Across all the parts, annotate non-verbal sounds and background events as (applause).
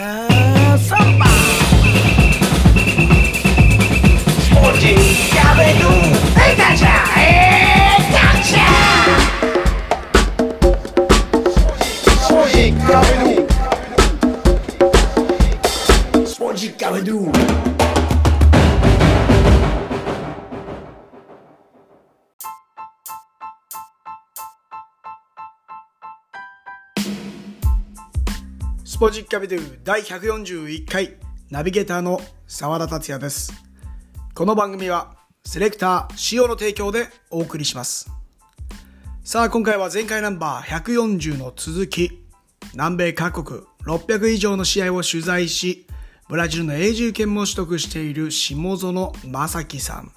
Have somebody. ポジッキャビドゥ第141回ナビゲーターの澤田達也です。この番組はセレクター塩の提供でお送りします。さあ今回は前回ナンバー140の続き、南米各国600以上の試合を取材し、ブラジルの永住権も取得している下園正樹さん。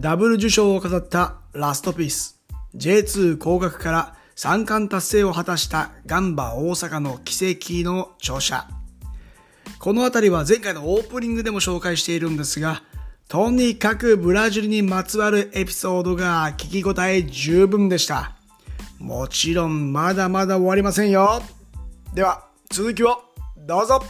ダブル受賞を飾ったラストピース。J2 降格から三冠達成を果たしたガンバ大阪の奇跡の著者。このあたりは前回のオープニングでも紹介しているんですが、とにかくブラジルにまつわるエピソードが聞き応え十分でした。もちろんまだまだ終わりませんよ。では、続きをどうぞ。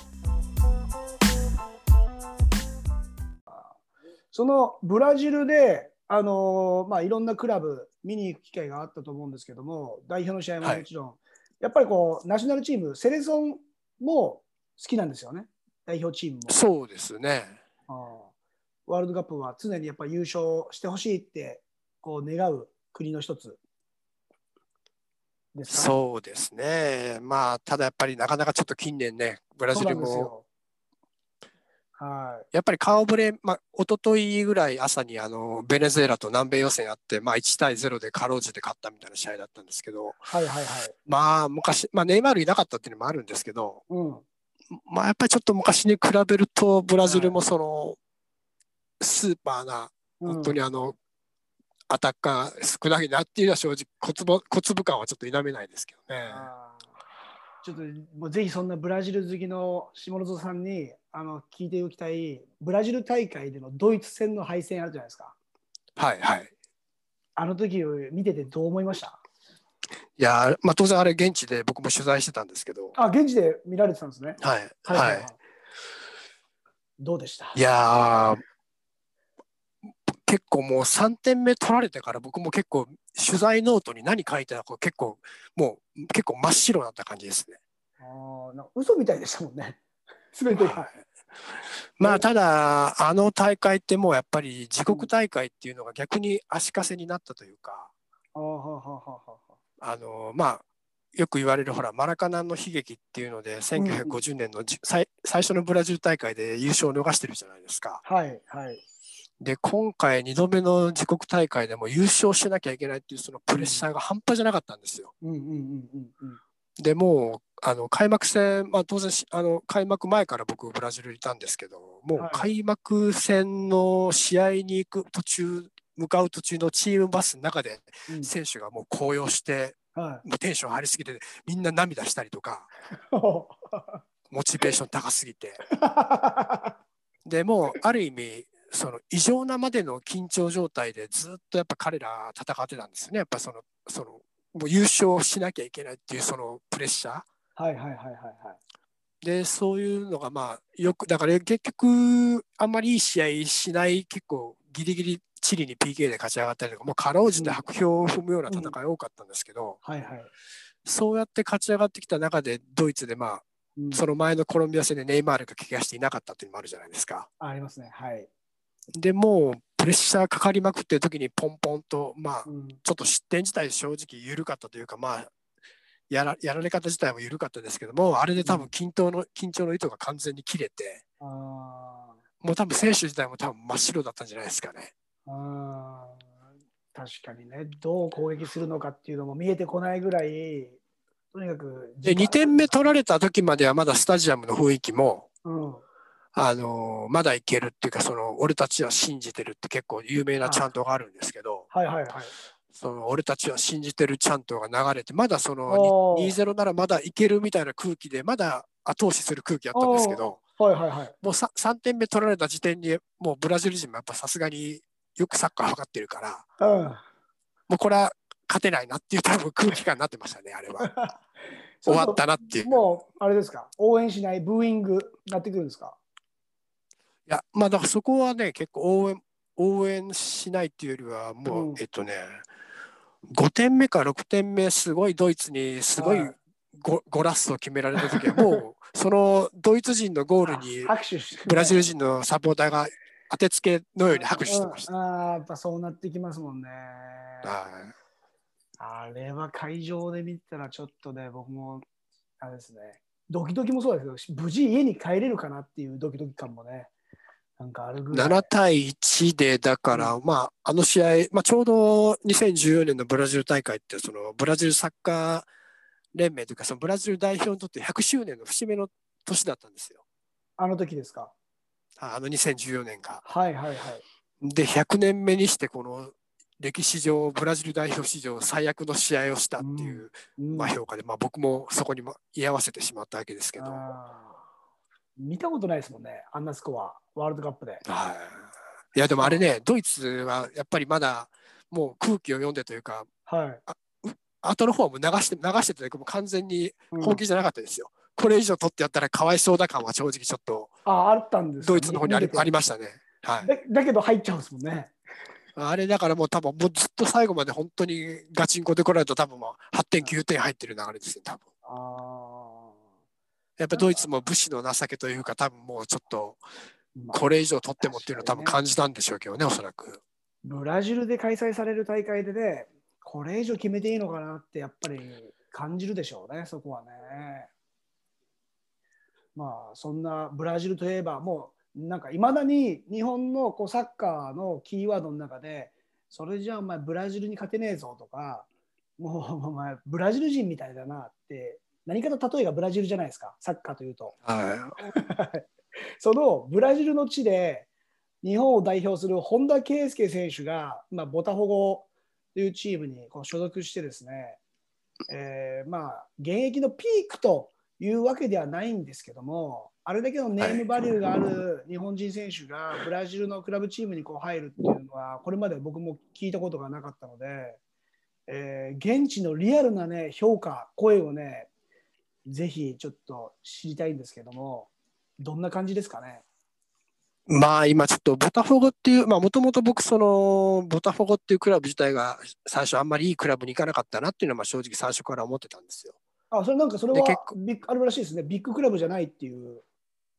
そのブラジルで、あのまあ、いろんなクラブ見に行く機会があったと思うんですけども、代表の試合ももちろん、やっぱりこうナショナルチーム、セレソンも好きなんですよね、代表チームも。そうですね。ワールドカップは常にやっぱ優勝してほしいってこう願う国の一つそうですね。まあ、ただやっぱりなかなかちょっと近年ね、ブラジルも、はい。やっぱり顔ぶれ、まあ、一昨日ぐらい朝にあのベネズエラと南米予選あって、まあ、1対0でかろうじて勝ったみたいな試合だったんですけど、はいはいはい。まあ、昔、まあ、ネイマールいなかったっていうのもあるんですけど、うん、まあ、やっぱりちょっと昔に比べると、ブラジルもその、スーパーな、うん。本当にあの、アタッカー少ないなっていうのは正直小粒、小粒感はちょっと否めないですけどね。ちょっともうぜひそんなブラジル好きの下園さんにあの聞いておきたいブラジル大会でのドイツ戦の敗戦あるじゃないですか。はいはい。あの時を見ててどう思いました？いやー、まあ、当然あれ現地で僕も取材してたんですけど、あ、現地で見られてたんですね。はい、はいはい。どうでした？いやー、結構もう3点目取られてから僕も結構取材ノートに何書いてたか結構もう結構真っ白になった感じですね。あーなんか嘘みたいでしたもんね。すべてが。はいまあただあの大会ってもうやっぱり自国大会っていうのが逆に足かせになったというかあーはあはあはあはああのまあよく言われるほらマラカナンの悲劇っていうので1950年のじ、最最初のブラジル大会で優勝を逃してるじゃないですか。はいはい。で今回2度目の自国大会でも優勝しなきゃいけないっていうそのプレッシャーが半端じゃなかったんですよ。うんうんうんうんうん。でもうあの開幕戦、まあ、当然しあの開幕前から僕ブラジルにいたんですけどもうはい開幕戦の試合に行く途中向かう途中のチームバスの中でうん選手がもう高揚してはもうテンション張りすぎてみんな涙したりとかい。(laughs) モチベーション高すぎて (laughs) でもうある意味その異常なまでの緊張状態でずっとやっぱ彼ら戦ってたんですよねやっぱそのそのもう優勝しなきゃいけないっていうそのプレッシャーはいはいはいはいはい。でそういうのがまあよくだから結局あんまりいい試合しない結構ギリギリチリに PK で勝ち上がったりとかもうかろうじて白氷を踏むような戦い多かったんですけど、はいはい。そうやって勝ち上がってきた中でドイツでまあうんその前のコロンビア戦でネイマールが怪我していなかったっていうのもあるじゃないですか。ありますね。はい。でもうプレッシャーかかりまくってる時にポンポンとまあうん。ちょっと失点自体正直緩かったというかまあやらやられ方自体も緩かったですけどもあれで多分緊張の緊張の糸が完全に切れてあもう多分選手自体も多分真っ白だったんじゃないですかね。確かにね、どう攻撃するのかっていうのも見えてこないぐらい、とにかくで2点目取られた時まではまだスタジアムの雰囲気もうん、あのまだいけるっていうかその俺たちは信じてるって結構有名なチャントがあるんですけどはいはいはい。その俺たちは信じてるチャントが流れてまだそのおー2-0ならまだいけるみたいな空気でまだ後押しする空気あったんですけどはいはいはい。もう 3, 3点目取られた時点にもうブラジル人もやっぱさすがによくサッカー分かってるからうん。もうこれは勝てないなっていう多分空気感になってましたねあれは。(laughs) 終わったなっていう。いもう、あれですか、応援しない、ブーイングなってくるんですか？や、まあだからそこはね、結構応援、応援しないっていうよりは、もう、うん。えっとね、5点目か6点目、すごいドイツにすごいはい。ゴ,、ゴラスを決められた時は、もう (laughs) そのドイツ人のゴールにブラジル人のサポーターが当てつけのように拍手してました。うん。ああ、やっぱそうなってきますもんね。はい。あれは会場で見たらちょっとね、僕も、あれですね、ドキドキもそうですけど、無事家に帰れるかなっていうドキドキ感もね、なんかあるぐらい。7対1で、だから、まあ、あの試合、まあ、ちょうど2014年のブラジル大会って、そのブラジルサッカー連盟というか、そのブラジル代表にとって100周年の節目の年だったんですよ。あの時ですか？ああの2014年が。はいはいはい。で、100年目にして、この歴史上、ブラジル代表史上最悪の試合をしたっていう、うんまあ、評価で、まあ、僕もそこにも居合わせてしまったわけですけど。あー見たことないですもんね、あんなスコア、ワールドカップで。はい。いや、でもあれね、ドイツはやっぱりまだ、もう空気を読んでというか、はい。後の方はもう流して、流してというか、もう完全にうん本気じゃなかったですよ。これ以上取ってやったらかわいそうだ感は正直ちょっとあ、あったんですかドイツの方にありありましたね。はい。だだけど入っちゃうんですもんね。あれだからもう多分もうずっと最後まで本当にガチンコで来られると多分もう8点9点入ってる流れですね、多分。あやっぱドイツも武士の情けというか多分もうちょっとあ。これ以上取ってもっていうのを多分感じたんでしょうけどね、おそらく。ブラジルで開催される大会でね、これ以上決めていいのかなってやっぱり感じるでしょうね、そこはね。まあ、そんなブラジルといえば、もうなんかいまだに日本のこうサッカーのキーワードの中で、それじゃあお前ブラジルに勝てねえぞとか、もうお前ブラジル人みたいだなって、何かと例えがブラジルじゃないですか、サッカーというと。は (laughs) そのブラジルの地で日本を代表する本田圭佑選手が、まあ、ボタフォゴというチームにこう所属してですね、えーまあ、現役のピークというわけではないんですけども、あれだけのネームバリューがある日本人選手がブラジルのクラブチームにこう入るっていうのは、これまで僕も聞いたことがなかったので、えー現地のリアルな、ね、評価、声をね、ぜひちょっと知りたいんですけども、どんな感じですかね？い。まあ今ちょっとボタフォゴっていう、まあもともと僕そのボタフォゴっていうクラブ自体が最初あんまりいいクラブに行かなかったなっていうのはまあ正直最初から思ってたんですよ。あ、それなんかそれはビッグあるらしいですね。ビッグクラブじゃないっていう。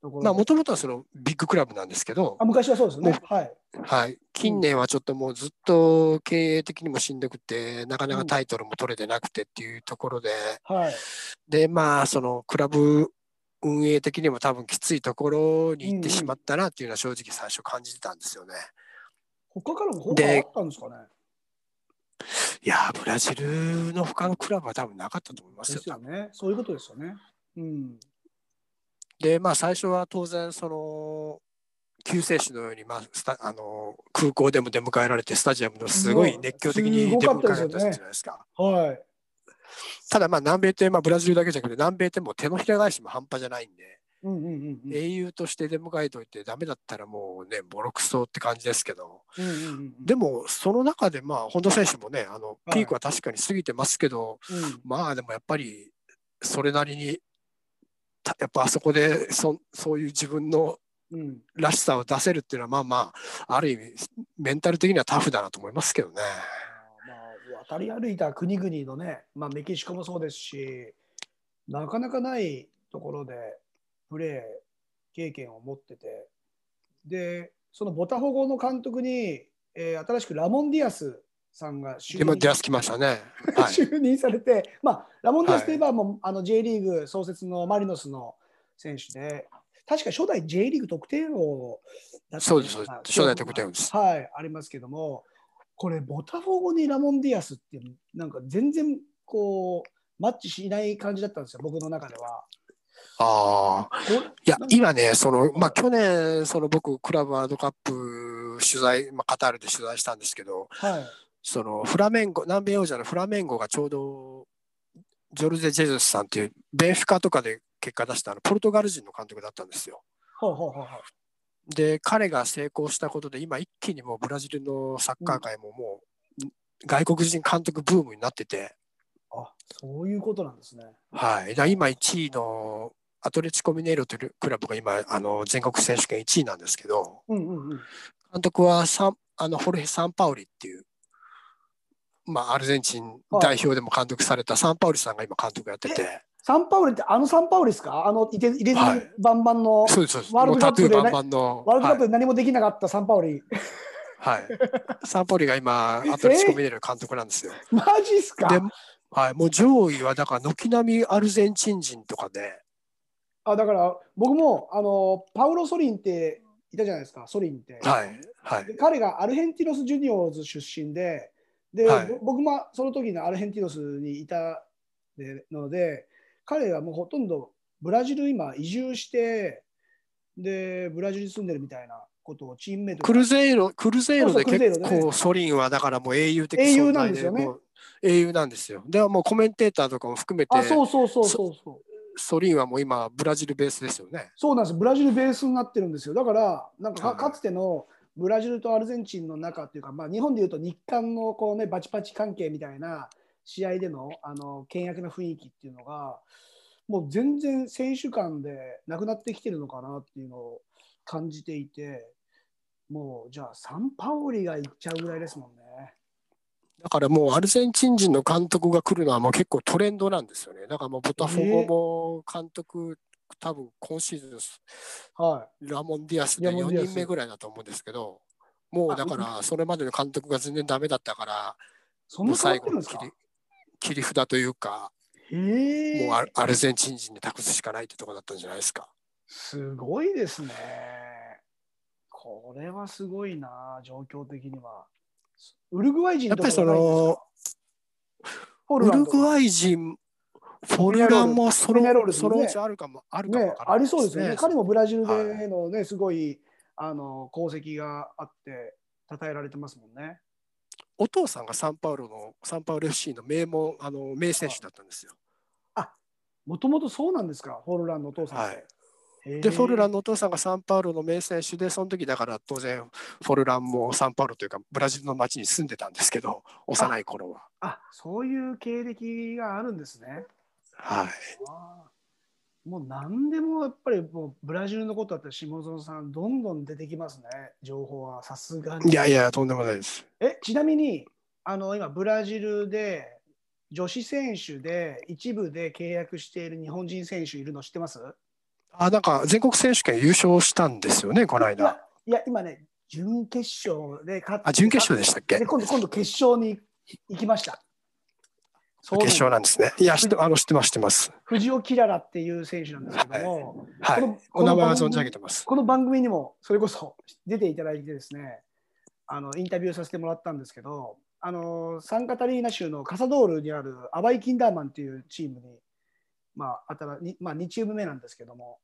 まあもともとはそのビッグクラブなんですけどあ、昔はそうですよねも。はい。はい、近年はちょっともうずっと経営的にもしんどくて、なかなかタイトルも取れてなくてっていうところで、はい。で、まあ、そのクラブ運営的にも多分きついところに行ってしまったなっていうのは正直最初感じてたんですよね。他からも他であったんですかね？いやー、ブラジルの他のクラブは多分なかったと思いますよ。ですよね。そういうことですよね。うん。で、まあ、最初は当然、その、救世主のように、まあ、スタあの空港でも出迎えられて、スタジアムのすごい熱狂的に出迎えられたじゃないですか。はい。ただまあ南米って、まあ、ブラジルだけじゃなくて南米ってもう手のひら返しも半端じゃないんで、うんうんうんうん。英雄として出迎えといてダメだったらもうねボロクソって感じですけどうんうんうんうんでもその中でまあ本田選手もねあのはいピークは確かに過ぎてますけど、うんまあでもやっぱりそれなりにたやっぱあそこでそそういう自分の。らしさを出せるっていうのはまあまあある意味メンタル的にはタフだなと思いますけどね。まあ、渡り歩いた国々のね、まあ、メキシコもそうですし、なかなかないところでプレー経験を持ってて、で、そのボタフォゴの監督に、えー新しくラモン・ディアスさんが就任。でもディアス来ましたね。はい、(laughs) 就任されて、まあ、ラモン・ディアスといえばもう、あの J リーグ創設のマリノスの選手で、確か初代 J リーグ得点王だったそうです初代得点王です。はい、ありますけども、これ、ボタフォゴにラモン・ディアスって、なんか全然こう、マッチしない感じだったんですよ、僕の中では。あいや今ね、その、まあ、去年、その僕、クラブワールドカップ取材、まあ、カタールで取材したんですけど、はい、その、フラメンゴ、南米王者のフラメンゴがちょうど、ジョルゼ・ジェズスさんっていう、ベンフィカとかで結果出したあのポルトガル人の監督だったんですよ。ほうほうほうほうで、彼が成功したことで、今一気にもうブラジルのサッカー界ももう、外国人監督ブームになってて、あそういうことなんですね。はい、だ今1位のアトレチコミネイロというクラブが今あの全国選手権1位なんですけどうんうんうん。監督はサンあのホルヘ・サンパウリっていう、まあ、アルゼンチン代表でも監督されたサンパウリさんが今監督やってて、サンパウリってあのサンパウリですか？あの入れ入れバンバンの、そうですそうです。ワールドカップでね。もうタトゥーバンバンのワールドカップはいで何もできなかったサンパウリ。はい、サンパウリが今アトレチコミネイロの監督なんですよ。マジっすか？ではい、もう上位はだから軒並みアルゼンチン人とかで、あだから僕もあのパウロ・ソリンっていたじゃないですか、ソリンって。はい。はい。で彼がアルヘンティノス・ジュニオーズ出身で、で、はいぼ僕もその時のアルヘンティノスにいたでので、彼はもうほとんどブラジル今移住して、で、ブラジルに住んでるみたいなことをチームメイトクルゼイロクルゼイロで結構ソリンはだからもう英雄的英雄存在なんですよね英雄なんですよ。でもうコメンテーターとかも含めてあ、そうそうそうそうそう。ソリンはもう今ブラジルベースですよね。そうなんです。ブラジルベースになってるんですよ。だから、なんかかつてのブラジルとアルゼンチンの中っていうか、まあ、日本でいうと日韓のこう、ね、バチバチ関係みたいな試合でのあの険悪な雰囲気っていうのが、もう全然選手間でなくなってきてるのかなっていうのを感じていて、もうじゃあ、サンパウリが行っちゃうぐらいですもんね。だからもうアルゼンチン人の監督が来るのはもう結構トレンドなんですよね。だからもうボタフォゴも監督、多分今シーズンはラモン・ディアスで4ラモンディアス人目ぐらいだと思うんですけど、もうだからそれまでの監督が全然ダメだったから、い。そんもうな変わ最後の切り切り札というか、もうアルゼンチン人に託すしかないってところだったんじゃないですか？すごいですね。これはすごいな、状況的には。ウルグアイ人やっぱりその、ウウルグアイ人、フォルランもそペニャロねのそのうちあるかも、あるかもねありそうですよね。彼もブラジルはでのね、すごいあの功績があって、称えられてますもんね。お父さんがサンパウロの、サンパウロ FC の名門、あの名選手だったんですよ。もともとそうなんですか、フォルランのお父さん。はいで、フォルランのお父さんがサンパウロの名選手で、その時だから当然、フォルランもサンパウロというか、ブラジルの町に住んでたんですけど、幼い頃は。あそういう経歴があるんですね。はい。もう何でもやっぱりもうブラジルのことだったら下園さんどんどん出てきますね情報はさすがにいやいや、とんでもないです。えちなみにあの今ブラジルで女子選手で一部で契約している日本人選手いるの知ってます？あ、なんか全国選手権優勝したんですよね、この間。いやいや今ね準決勝で勝ってあ、準決勝でしたっけ？で今度今度決勝に行きました決勝なんですね。いや、知ってあの知ってます、知ってます。藤尾キララっていう選手なんですけども、はいこの。お名前は存じ上げてます。この番組にもそれこそ出ていただいてですね、あのインタビューさせてもらったんですけど、あのサンカタリーナ州のカサドールにあるアバイ・キンダーマンっていうチームに、まあ、新にまあ、2チーム目なんですけども、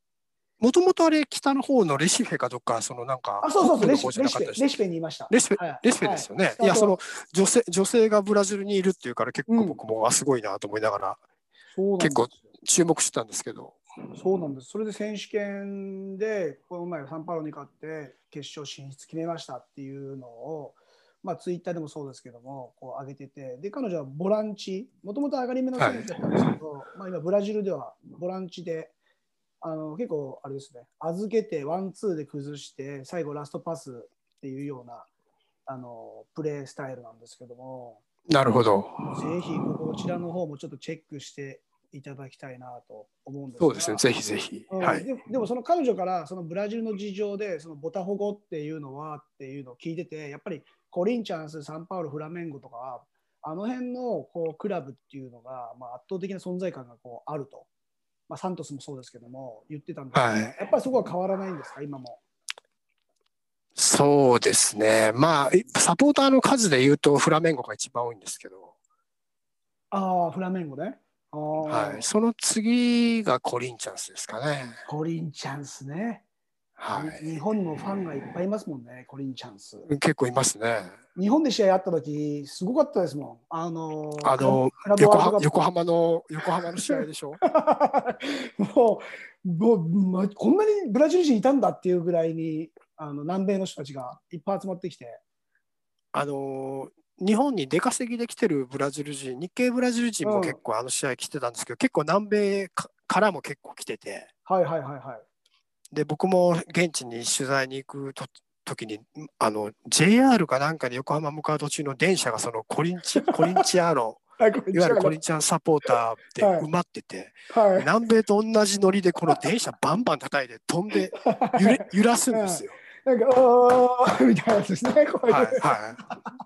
もともとあれ、北の方のレシフェかどっか、そのなんか、あ、そうそうそう、レシフェ、レシフェにいました。レシフェはい。レシフェですよね。はい。い、や、その女性女性がブラジルにいるっていうから、結構僕も、あすごいなと思いながら結構注目してたんですけど、そうなんです。それで選手権で、この前サンパウロに勝って決勝進出決めましたっていうのを、まあ、ツイッターでもそうですけども、こう上げてて、で、彼女はボランチ、もともと上がり目の選手だったんですけど、まあ、今、ブラジルではボランチで、あの結構、あれですね、預けて、ワン、ツーで崩して、最後、ラストパスっていうようなあのプレースタイルなんですけども、なるほど。ぜひこちらの方もちょっとチェックしていただきたいなと思うんですがそうですね、ぜひぜひ。うんはい。ででもその彼女からそのブラジルの事情でそのボタフォゴっていうのはっていうのを聞いててやっぱりコリンチャンスサンパウロフラメンゴとかあの辺のこうクラブっていうのが、まあ、圧倒的な存在感がこうあると、まあ、サントスもそうですけども言ってたんですけど、はいやっぱりそこは変わらないんですか？今も。そうですね。まあ、サポーターの数で言うと、フラメンゴが一番多いんですけど、ああフラメンゴね。はい。その次がコリンチャンスですかね。コリンチャンスね、はい。日本にもファンがいっぱいいますもんねコリンチャンス。結構いますね。日本で試合あった時すごかったですもん。あのーあの横浜横浜の横浜の試合でしょ？(laughs) もうもう、ま、こんなにブラジル人いたんだっていうぐらいにあの南米の人たちがいっぱい集まってきて、あの日本に出稼ぎで来てるブラジル人日系ブラジル人も結構あの試合来てたんですけど、結構南米かからも結構来ててはいはいはいはい。で僕も現地に取材に行くと時にあの JR かなんかで横浜向かう途中の電車がそのコリンチ (laughs) コリンチアーい、わゆるコリンチアンサポーターではい埋まってて、はい。南米と同じノリでこの電車バンバン叩いて飛んで揺れ揺らすんですよ。なんか、おーみたいなやつですね。はいはい、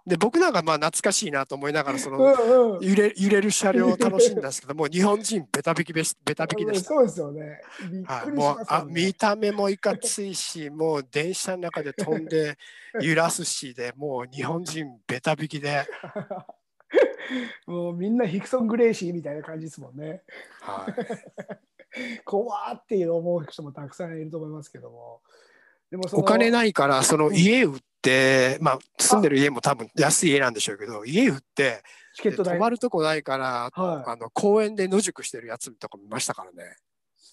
で僕なんかまあ懐かしいなと思いながらその。揺れ揺れる車両を楽しんだんですけどもう日本人ベタ引きべしベタ引きでした。そうですよね。はい、もうあ。見た目もいかついしもう電車の中で飛んで (laughs) 揺らすしでもう日本人ベタ引きで、(laughs) もうみんなヒクソン・グレイシーみたいな感じですもんね。はい、(laughs) 怖ーっていう思う人もたくさんいると思いますけども。でもお金ないからそのうん家売って、まあ住んでる家も多分安い家なんでしょうけど家売ってでチケット代。泊まるとこないから、はい。あの公園で野宿してるやつとか見ましたからね。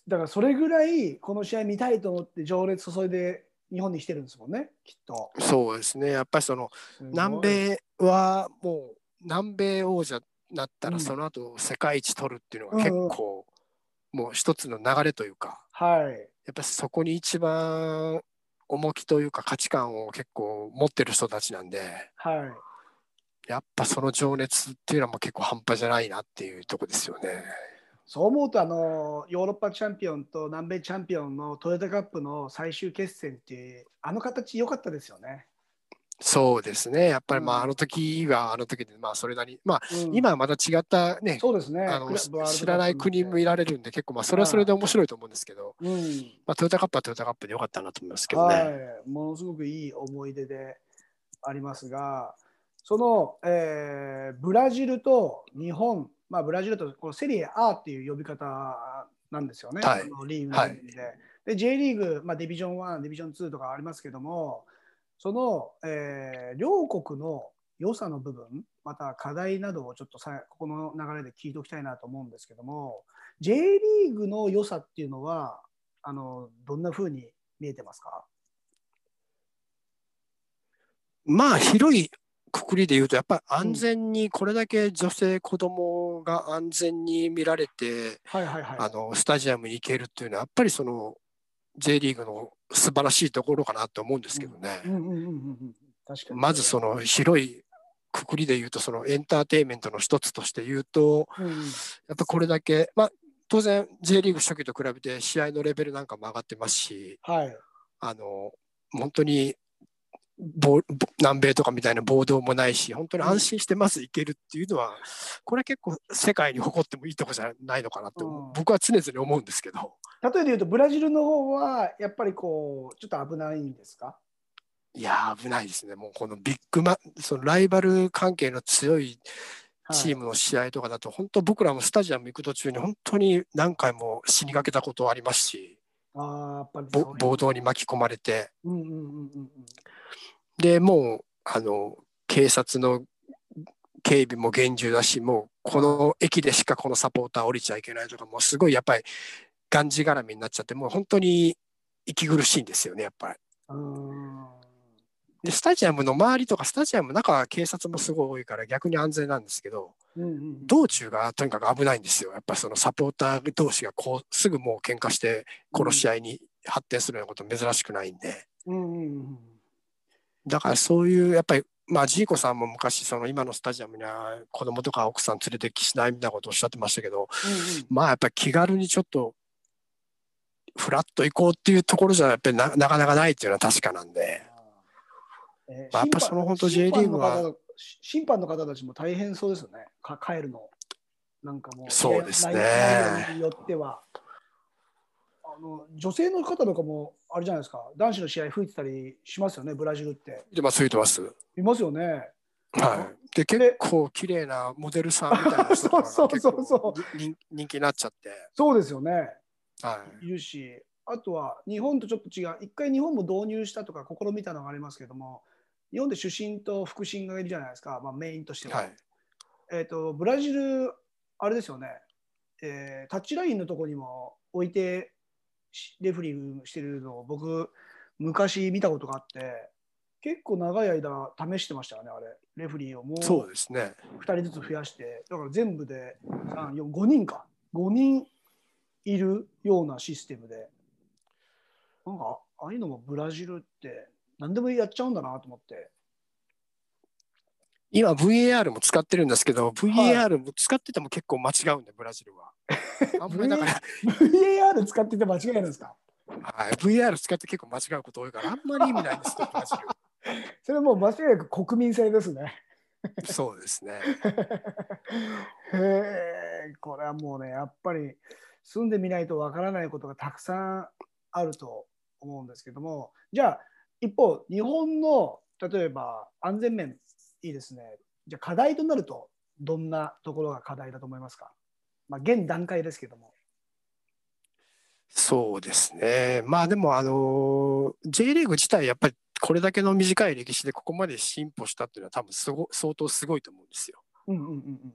だからそれぐらいこの試合見たいと思って情熱注いで日本に来てるんですもんね、きっと。そうですね。やっぱりその南米はもう南米王者になったうん。らその後世界一取るっていうのが結構もう一つの流れというか。はい。やっぱりそこに一番重きというか価値観を結構持ってる人たちなんではい。やっぱその情熱っていうのはもう結構半端じゃないなっていうとこですよね。そう思うとあのヨーロッパチャンピオンと南米チャンピオンのトヨタカップの最終決戦ってあの形良かったですよね。そうですねやっぱりまうんああの時はあの時でまあそれなりまあうん今はまた違ったねそうですね。あの知らない国もいられるんで結構まあそれはそれで面白いと思うんですけど、うん。まあ、トヨタカップはトヨタカップでよかったなと思いますけどね。はい、ものすごくいい思い出でありますが、その、えーブラジルと日本、まあ、ブラジルとこうセリエ A っていう呼び方なんですよね、はいリーグのレベルで。で、J リーグ、まあ、ディビジョン1、ディビジョン2とかありますけども、その、えー両国の良さの部分、また課題などをちょっとさここの流れで聞いておきたいなと思うんですけども、J リーグの良さっていうのは、あのどんなふうに見えてますか？まあ広いくくりで言うとやっぱり安全にこれだけ女性子供が安全に見られて、はいはいはい。あのスタジアムに行けるっていうのはやっぱりその J リーグの素晴らしいところかなと思うんですけどね。まずその広いくくりで言うとそのエンターテインメントの一つとして言うとうんうん、やっぱこれだけまあ当然 J リーグ初期と比べて試合のレベルなんかも上がってますしはい。あの本当に南米とかみたいな暴動もないし本当に安心してまず行けるっていうのは、これ結構世界に誇ってもいいとこじゃないのかなって、うん。僕は常々思うんですけど例えで言うと、ブラジルの方は、やっぱりこう、ちょっと危ないんですか？いやー危ないですねもうこのビッグマそのライバル関係の強いチーム。ムの試合とかだと、本当僕らもスタジアム行く途中に本当に何回も死にかけたことはありますしああ、やっぱり暴動に巻き込まれてうんうんうんうんうん。でもうあの警察の警備も厳重だしもうこの駅でしかこのサポーター降りちゃいけないとかもうすごいやっぱりがんじがらみになっちゃってもう本当に息苦しいんですよねやっぱり。でスタジアムの周りとかスタジアムの中は警察もすごい多いから逆に安全なんですけどうんうん道中がとにかく危ないんですよ。やっぱりそのサポーター同士がこうすぐもう喧嘩して殺し合いに発展するようなこと珍しくないんで。うんうんうん。だからそういうやっぱりまあジーコさんも昔その今のスタジアムには子供とか奥さん連れてきしないみたいなことをおっしゃってましたけどうん。まあやっぱり気軽にちょっとフラッと行こうっていうところじゃやっぱりななかなかないっていうのは確かなんでえーまあやっぱその本当 J リーグは審判の方審判の方たちも大変そうですよね、か帰るの。なんかもう、そうですねによっては。あの女性の方とかも、あれじゃないですか、男子の試合吹いてたりしますよね、ブラジルって。でまあついてます。いますよね。はい、で結構綺麗なモデルさんみたいな人とかそうが (laughs) そうそう人気になっちゃって、そうですよね。はいるし、あとは日本とちょっと違う、一回日本も導入したとか試みたのがありますけども、日本で主審と副審がいるじゃないですか、まあ、メインとしては。はいえー、とブラジル、あれですよね、えータッチラインのところにも置いてしレフェリングしてるのを僕、昔見たことがあって、結構長い間試してましたよね、あれ。レフリーをもうそうですね。2人ずつ増やして、だから全部で3、4、5人か。5人いるようなシステムで。なんか、ああいうのもブラジルって何でもやっちゃうんだなと思って。今 VAR も使ってるんですけど、VAR も使ってても結構間違うんで、ブラジルは。(laughs) あんまりだから、VAR 使ってて間違いないですか？はい、VR 使って結構間違うこと多いから、あんまり意味ないんですよ、(laughs) ブラジそれはもう間違いなく国民性ですね。ル。そうですね。(laughs) へえ、これはもうね、やっぱり住んでみないとわからないことがたくさんあると思うんですけども、じゃあ、一方、日本の例えば安全面、いいですね。じゃあ、課題となると、どんなところが課題だと思いますか、まあ、現段階ですけども。そうですね。まあでも、あの、J リーグ自体、やっぱりこれだけの短い歴史でここまで進歩したっていうのは多分すご相当すごいと思うんですよ。うんうんうんうん。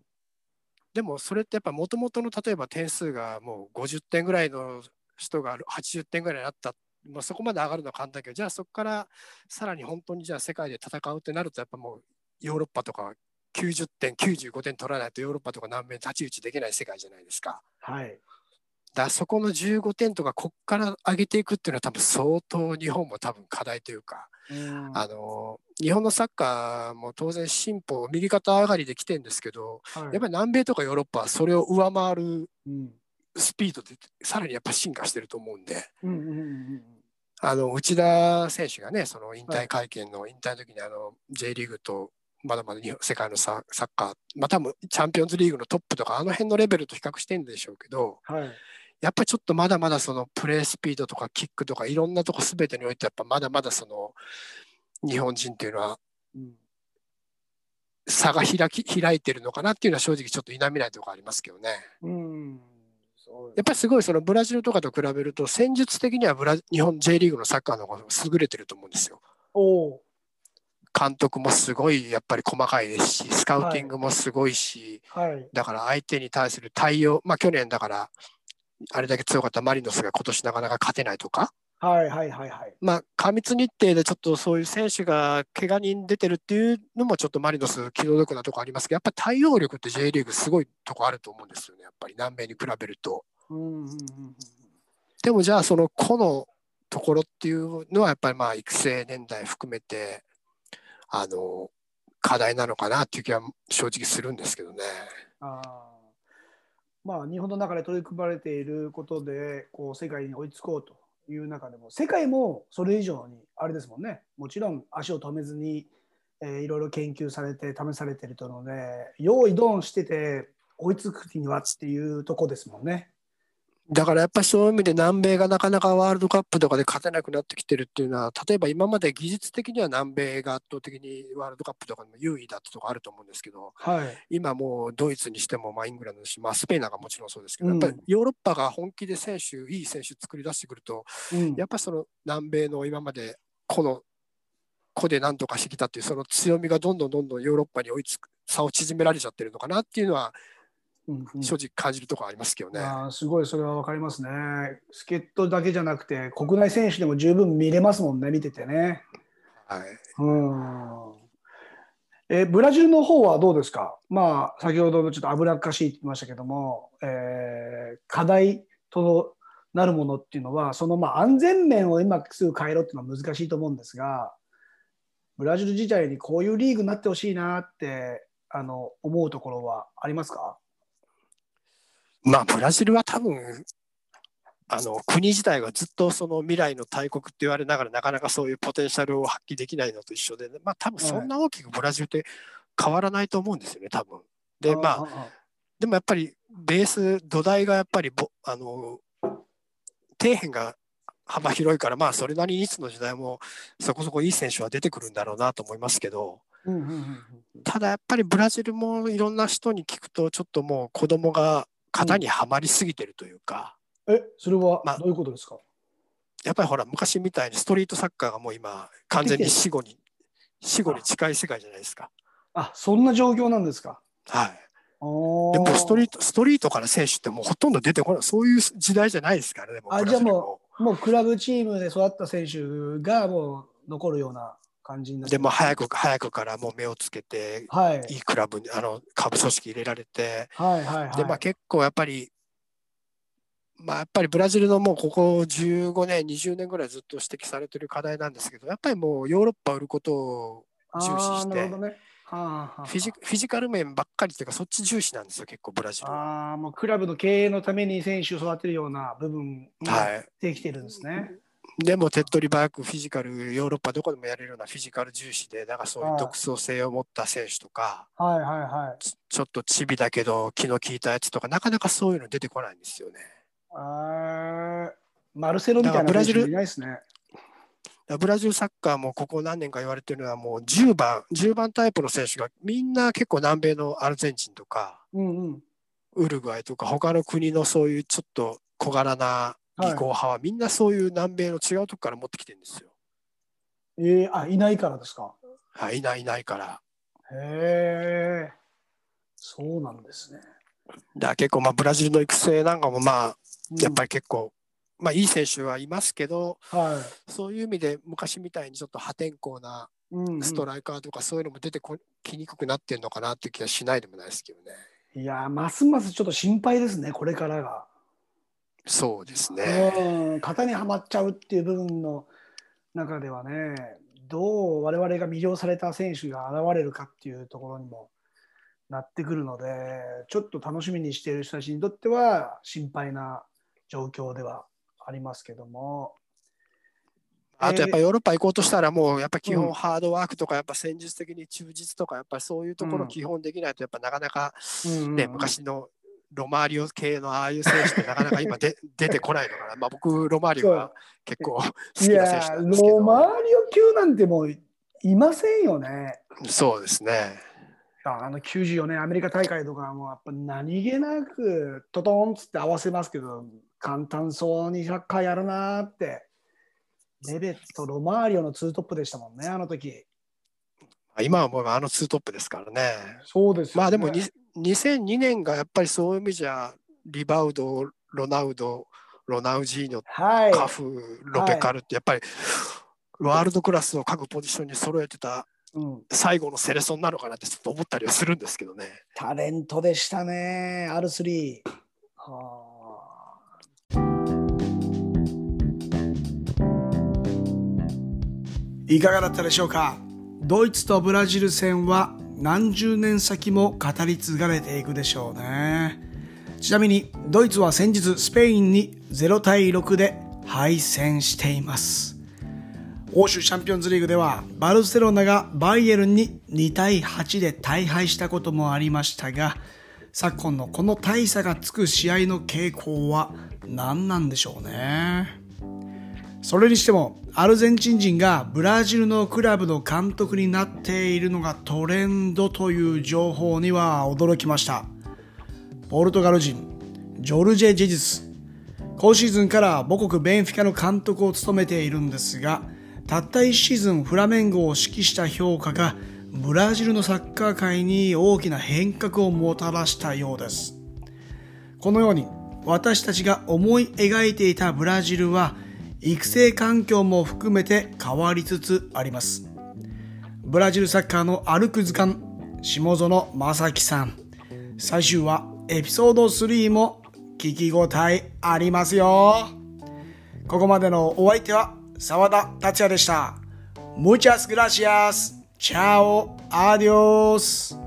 でもそれってやっぱもともとの例えば点数がもう50点ぐらいの人が80点ぐらいになった、まあ、そこまで上がるのは簡単だけどじゃあそこからさらに本当にじゃあ世界で戦うってなるとやっぱもうヨーロッパとか90点95点取らないとヨーロッパとか南米太刀打ちできない世界じゃないですか。はい。だそこの15点とかこっから上げていくっていうのは多分相当日本も多分課題というか、うんあの日本のサッカーも当然進歩右肩上がりで来てるんですけどはい。やっぱり南米とかヨーロッパはそれを上回るうん。スピードでさらにやっぱ進化してると思うんで。うんうんうんうん。あの内田選手がねその引退会見の引退の時にあの J リーグとまだまだ日本世界のササッカーまあ多分チャンピオンズリーグのトップとかあの辺のレベルと比較してるんでしょうけどはい。やっぱりちょっとまだまだそのプレースピードとかキックとかいろんなとこ全てにおいてやっぱまだまだその日本人っていうのはうん差が開き開いてるのかなっていうのは正直ちょっと否めないところありますけどね。うん。やっぱりすごいそのブラジルとかと比べると戦術的にはブラ日本 J リーグのサッカーの方が優れてると思うんですよ。おお。監督もすごいやっぱり細かいですしスカウティングもすごいし、はい。だから相手に対する対応まあ去年だからあれだけ強かったマリノスが今年なかなか勝てないとかはいはいはいはい。まあ過密日程でちょっとそういう選手が怪我人出てるっていうのもちょっとマリノス気の毒なとこありますけどやっぱり対応力って J リーグすごいとこあると思うんですよねやっぱり南米に比べると。うんうんうんうんでもじゃあその個のところっていうのはやっぱりまあ育成年代含めてあの課題なのかなっていう気は正直するんですけどね。ああまあ日本の中で取り組まれていることでこう世界に追いつこうという中でも世界もそれ以上にあれですもんねもちろん足を止めずに、えーいろいろ研究されて試されているとので用意ドンしてて追いつくにはっていうとこですもんね。だからやっぱりそういう意味で南米がなかなかワールドカップとかで勝てなくなってきてるっていうのは例えば今まで技術的には南米が圧倒的にワールドカップとかでも優位だったとかあると思うんですけどはい、今もうドイツにしてもまあイングランドだし、まあ、スペインなんかもちろんそうですけど、うんやっぱりヨーロッパが本気で選手いい選手作り出してくるとうん。やっぱその南米の今までこの個で何とかしてきたっていうその強みがどんどんどんどんヨーロッパに追いつく差を縮められちゃってるのかなっていうのはうんうん正直感じるところありますけどね。すごいそれは分かりますね。助っ人だけじゃなくて国内選手でも十分見れますもんね見ててね。はい、うんえブラジルの方はどうですか、まあ、先ほどちょっと脂っかしいって言いましたけども、えー課題となるものっていうのはそのまあ安全面を今すぐ変えろっていうのは難しいと思うんですがブラジル自体にこういうリーグになってほしいなってあの思うところはありますか？まあブラジルは多分あの国自体がずっとその未来の大国って言われながらなかなかそういうポテンシャルを発揮できないのと一緒で、まあ多分そんな大きくブラジルって変わらないと思うんですよね多分。でまああでもやっぱりベース土台がやっぱりぼあの底辺が幅広いからまあそれなりにいつの時代もそこそこいい選手は出てくるんだろうなと思いますけどただやっぱりブラジルもいろんな人に聞くとちょっともう子供が型にはまりすぎてるというか、えそれはまあどういうことですか、やっぱりほら昔みたいにストリートサッカーがもう今完全に (laughs) 死後に死後に近い世界じゃないですか。あそんな状況なんですか？はい。おでもストリーートストリートから選手ってもうほとんど出てこないそういう時代じゃないですからね。もうあじゃあももうクラブチームで育った選手がもう残るような感じになってでも早く早くからもう目をつけて、はいいいクラブにあの下部組織入れられて、はいはいはいでまあ結構やっぱり。まあ、やっぱりブラジルのもうここ15年、20年ぐらいずっと指摘されてる課題なんですけど、やっぱりもうヨーロッパ売ることを重視してなるほどねはあはあフィジフィジカル面ばっかりっていうか、そっち重視なんですよ、結構ブラジルは。ああもうクラブの経営のために選手を育てるような部分がはい、できてるんですね。でも手っ取り早くフィジカル、ヨーロッパどこでもやれるようなフィジカル重視で、なんかそういう独創性を持った選手とか、はいはいはい。ちちょっとチビだけど気の利いたやつとか、なかなかそういうの出てこないんですよね。あーマルセロみたいなだからブラジル選手いないですね。ブラジルサッカーもここ何年か言われてるのはもう10番、10番タイプの選手がみんな結構南米のアルゼンチンとか、うんうん。ウルグアイとか他の国のそういうちょっと小柄な技巧派はみんなそういう南米の違うとこから持ってきてるんですよ。えー、あいないからですか？はい、いないいないから。へえ。そうなんですね。だから結構まあブラジルの育成なんかもまあうんやっぱり結構、まあいい選手はいますけど、は。そういう意味で昔みたいにちょっと破天荒ないうんうんストライカーとかそういうのも出てこきにくくなってるのかなっていう気がしないでもないですけどね。いやーますますちょっと心配ですねこれからが。そうですね。うん型にはまっちゃうっていう部分の中ではねどう我々が魅了された選手が現れるかっていうところにもなってくるのでちょっと楽しみにしている人たちにとっては心配な状況ではありますけども。あとやっぱヨーロッパ行こうとしたらもうやっぱ基うん本ハードワークとかやっぱ戦術的に忠実とかやっぱりそういうとこうんろ基本できないとやっぱなかなかね、昔のロマーリオ系のああいう選手ってなかなか今 (laughs) で出てこないのかな。まあ僕ロマーリオは結構好きないや選手なんですけロマーど。リオ級なんてもういませんよね。そうですね。あの94年アメリカ大会とかもやっぱ何気なくトトンっつって合わせますけど簡単そうにサッカーやるなーってレベットロマーリオのツートップでしたもんねあの時今はもうあのツートップですからね。そうですまあでもに2002年がやっぱりそういう意味じゃリバウド、ロナウド、ロナウジーニョ、はい。カフ、ロペカルってやっぱりワールドクラスを各ポジションに揃えてたうん、最後のセレソンなのかなってちょっと思ったりはするんですけどね。タレントでしたね R3 はあ。いかがだったでしょうか？ドイツとブラジル戦は何十年先も語り継がれていくでしょうね。ちなみにドイツは先日スペインに0対6で敗戦しています。欧州チャンピオンズリーグではバルセロナがバイエルンに2対8で大敗したこともありましたが昨今のこの大差がつく試合の傾向は何なんでしょうね。それにしてもアルゼンチン人がブラジルのクラブの監督になっているのがトレンドという情報には驚きました。ポルトガル人ジョルジェ・ジェジス。今シーズンから母国ベンフィカの監督を務めているんですがたった1シーズンフラメンゴを指揮した評価がブラジルのサッカー界に大きな変革をもたらしたようです。このように私たちが思い描いていたブラジルは育成環境も含めて変わりつつありますブラジルサッカーの歩く図鑑下園正樹さん最終話エピソード3も聞き応えありますよここまでのお相手は澤田達也でした Muchas gracias. Chao. Adiós.